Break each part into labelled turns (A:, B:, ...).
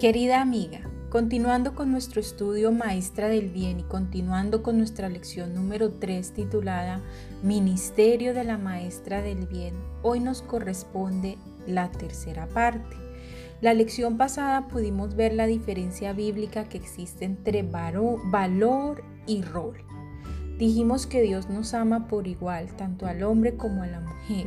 A: Querida amiga, continuando con nuestro estudio Maestra del Bien y continuando con nuestra lección número 3 titulada Ministerio de la Maestra del Bien, hoy nos corresponde la tercera parte. La lección pasada pudimos ver la diferencia bíblica que existe entre valor y rol. Dijimos que Dios nos ama por igual, tanto al hombre como a la mujer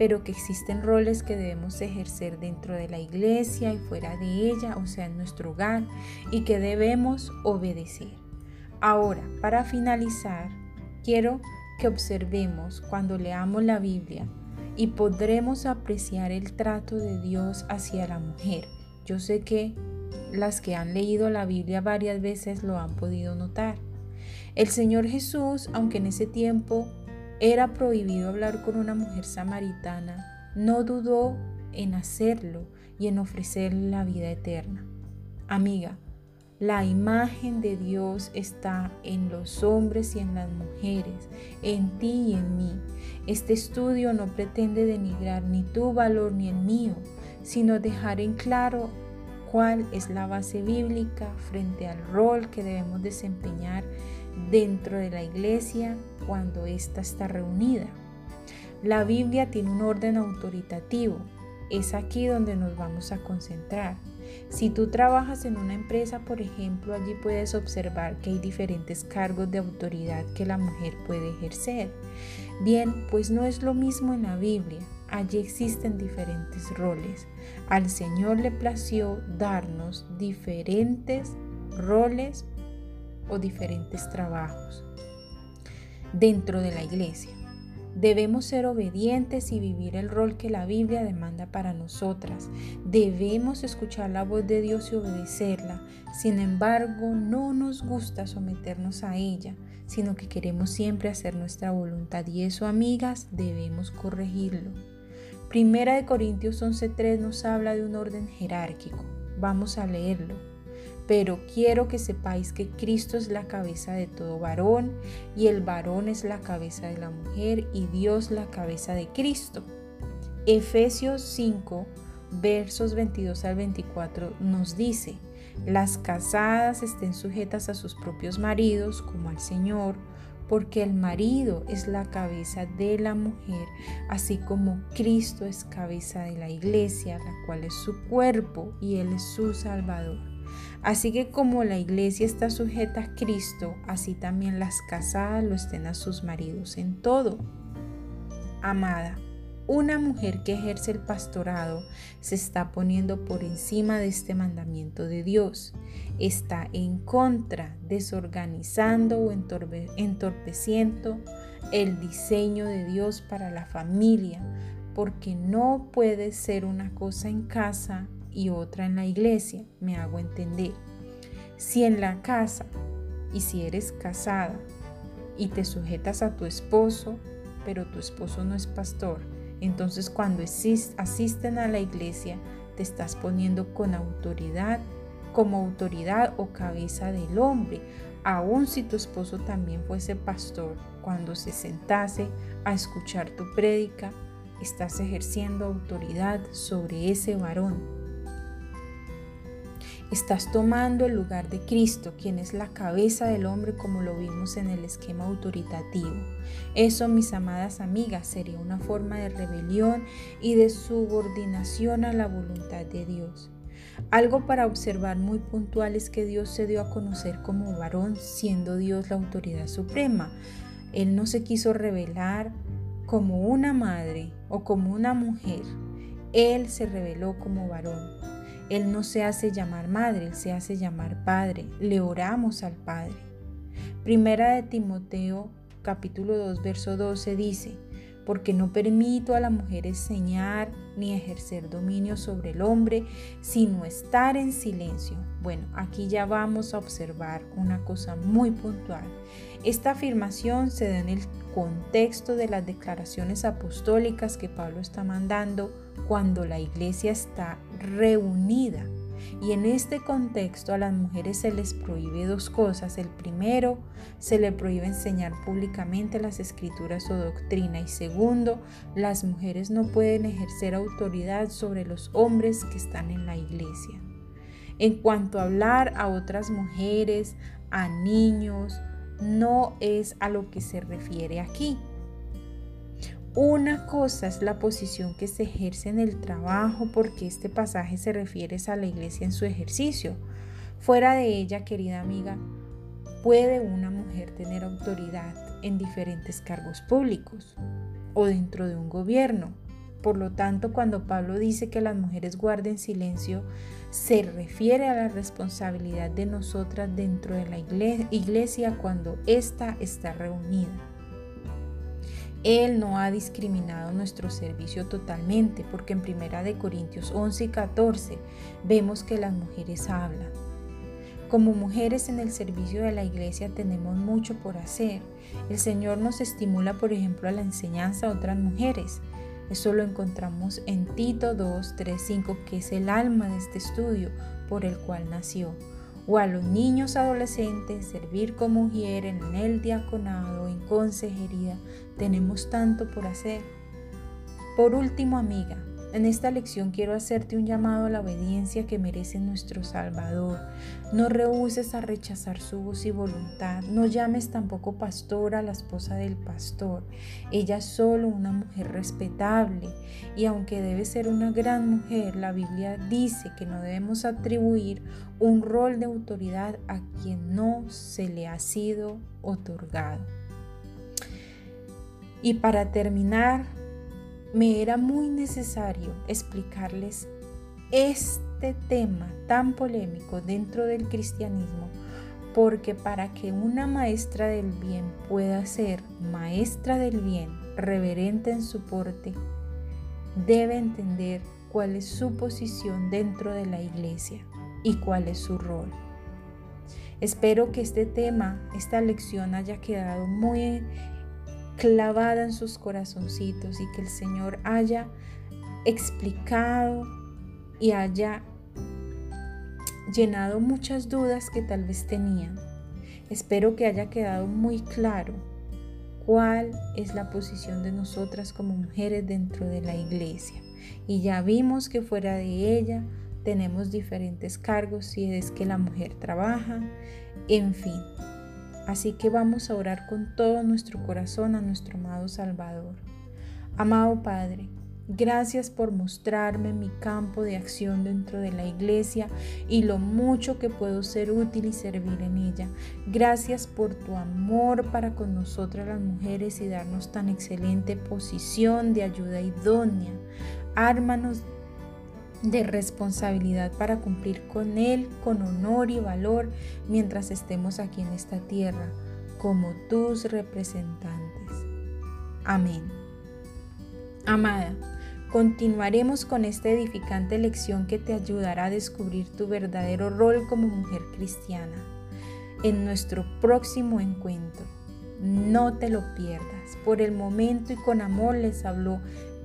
A: pero que existen roles que debemos ejercer dentro de la iglesia y fuera de ella, o sea, en nuestro hogar, y que debemos obedecer. Ahora, para finalizar, quiero que observemos cuando leamos la Biblia y podremos apreciar el trato de Dios hacia la mujer. Yo sé que las que han leído la Biblia varias veces lo han podido notar. El Señor Jesús, aunque en ese tiempo era prohibido hablar con una mujer samaritana, no dudó en hacerlo y en ofrecerle la vida eterna. Amiga, la imagen de Dios está en los hombres y en las mujeres, en ti y en mí. Este estudio no pretende denigrar ni tu valor ni el mío, sino dejar en claro cuál es la base bíblica frente al rol que debemos desempeñar dentro de la iglesia cuando ésta está reunida. La Biblia tiene un orden autoritativo. Es aquí donde nos vamos a concentrar. Si tú trabajas en una empresa, por ejemplo, allí puedes observar que hay diferentes cargos de autoridad que la mujer puede ejercer. Bien, pues no es lo mismo en la Biblia. Allí existen diferentes roles. Al Señor le plació darnos diferentes roles o diferentes trabajos dentro de la iglesia. Debemos ser obedientes y vivir el rol que la Biblia demanda para nosotras. Debemos escuchar la voz de Dios y obedecerla. Sin embargo, no nos gusta someternos a ella, sino que queremos siempre hacer nuestra voluntad y eso, amigas, debemos corregirlo. Primera de Corintios 11:3 nos habla de un orden jerárquico. Vamos a leerlo pero quiero que sepáis que Cristo es la cabeza de todo varón y el varón es la cabeza de la mujer y Dios la cabeza de Cristo. Efesios 5, versos 22 al 24 nos dice, las casadas estén sujetas a sus propios maridos como al Señor, porque el marido es la cabeza de la mujer, así como Cristo es cabeza de la iglesia, la cual es su cuerpo y Él es su Salvador. Así que como la iglesia está sujeta a Cristo, así también las casadas lo estén a sus maridos en todo. Amada, una mujer que ejerce el pastorado se está poniendo por encima de este mandamiento de Dios. Está en contra, desorganizando o entorpeciendo el diseño de Dios para la familia, porque no puede ser una cosa en casa y otra en la iglesia, me hago entender. Si en la casa y si eres casada y te sujetas a tu esposo, pero tu esposo no es pastor, entonces cuando asisten a la iglesia te estás poniendo con autoridad, como autoridad o cabeza del hombre, aun si tu esposo también fuese pastor, cuando se sentase a escuchar tu prédica, estás ejerciendo autoridad sobre ese varón Estás tomando el lugar de Cristo, quien es la cabeza del hombre como lo vimos en el esquema autoritativo. Eso, mis amadas amigas, sería una forma de rebelión y de subordinación a la voluntad de Dios. Algo para observar muy puntual es que Dios se dio a conocer como varón, siendo Dios la autoridad suprema. Él no se quiso revelar como una madre o como una mujer. Él se reveló como varón. Él no se hace llamar madre, Él se hace llamar padre. Le oramos al Padre. Primera de Timoteo capítulo 2 verso 12 dice, porque no permito a la mujer enseñar ni ejercer dominio sobre el hombre, sino estar en silencio. Bueno, aquí ya vamos a observar una cosa muy puntual. Esta afirmación se da en el contexto de las declaraciones apostólicas que Pablo está mandando cuando la iglesia está reunida y en este contexto a las mujeres se les prohíbe dos cosas. El primero, se le prohíbe enseñar públicamente las escrituras o doctrina. Y segundo, las mujeres no pueden ejercer autoridad sobre los hombres que están en la iglesia. En cuanto a hablar a otras mujeres, a niños, no es a lo que se refiere aquí. Una cosa es la posición que se ejerce en el trabajo porque este pasaje se refiere a la iglesia en su ejercicio. Fuera de ella, querida amiga, puede una mujer tener autoridad en diferentes cargos públicos o dentro de un gobierno. Por lo tanto, cuando Pablo dice que las mujeres guarden silencio, se refiere a la responsabilidad de nosotras dentro de la iglesia cuando ésta está reunida. Él no ha discriminado nuestro servicio totalmente, porque en 1 Corintios 11 y 14 vemos que las mujeres hablan. Como mujeres en el servicio de la iglesia tenemos mucho por hacer. El Señor nos estimula, por ejemplo, a la enseñanza a otras mujeres. Eso lo encontramos en Tito 2, 3, 5, que es el alma de este estudio por el cual nació o a los niños adolescentes servir como mujer en el diaconado, en consejería. Tenemos tanto por hacer. Por último, amiga, en esta lección quiero hacerte un llamado a la obediencia que merece nuestro Salvador. No rehuses a rechazar su voz y voluntad. No llames tampoco pastora a la esposa del pastor. Ella es solo una mujer respetable. Y aunque debe ser una gran mujer, la Biblia dice que no debemos atribuir un rol de autoridad a quien no se le ha sido otorgado. Y para terminar, me era muy necesario explicarles este tema tan polémico dentro del cristianismo, porque para que una maestra del bien pueda ser maestra del bien, reverente en su porte, debe entender cuál es su posición dentro de la iglesia y cuál es su rol. Espero que este tema, esta lección haya quedado muy clavada en sus corazoncitos y que el Señor haya explicado y haya llenado muchas dudas que tal vez tenían. Espero que haya quedado muy claro cuál es la posición de nosotras como mujeres dentro de la iglesia. Y ya vimos que fuera de ella tenemos diferentes cargos, si es que la mujer trabaja, en fin. Así que vamos a orar con todo nuestro corazón a nuestro amado Salvador. Amado Padre, Gracias por mostrarme mi campo de acción dentro de la iglesia y lo mucho que puedo ser útil y servir en ella. Gracias por tu amor para con nosotras las mujeres y darnos tan excelente posición de ayuda idónea. Ármanos de responsabilidad para cumplir con Él con honor y valor mientras estemos aquí en esta tierra como tus representantes. Amén. Amada, continuaremos con esta edificante lección que te ayudará a descubrir tu verdadero rol como mujer cristiana en nuestro próximo encuentro. No te lo pierdas. Por el momento y con amor les habló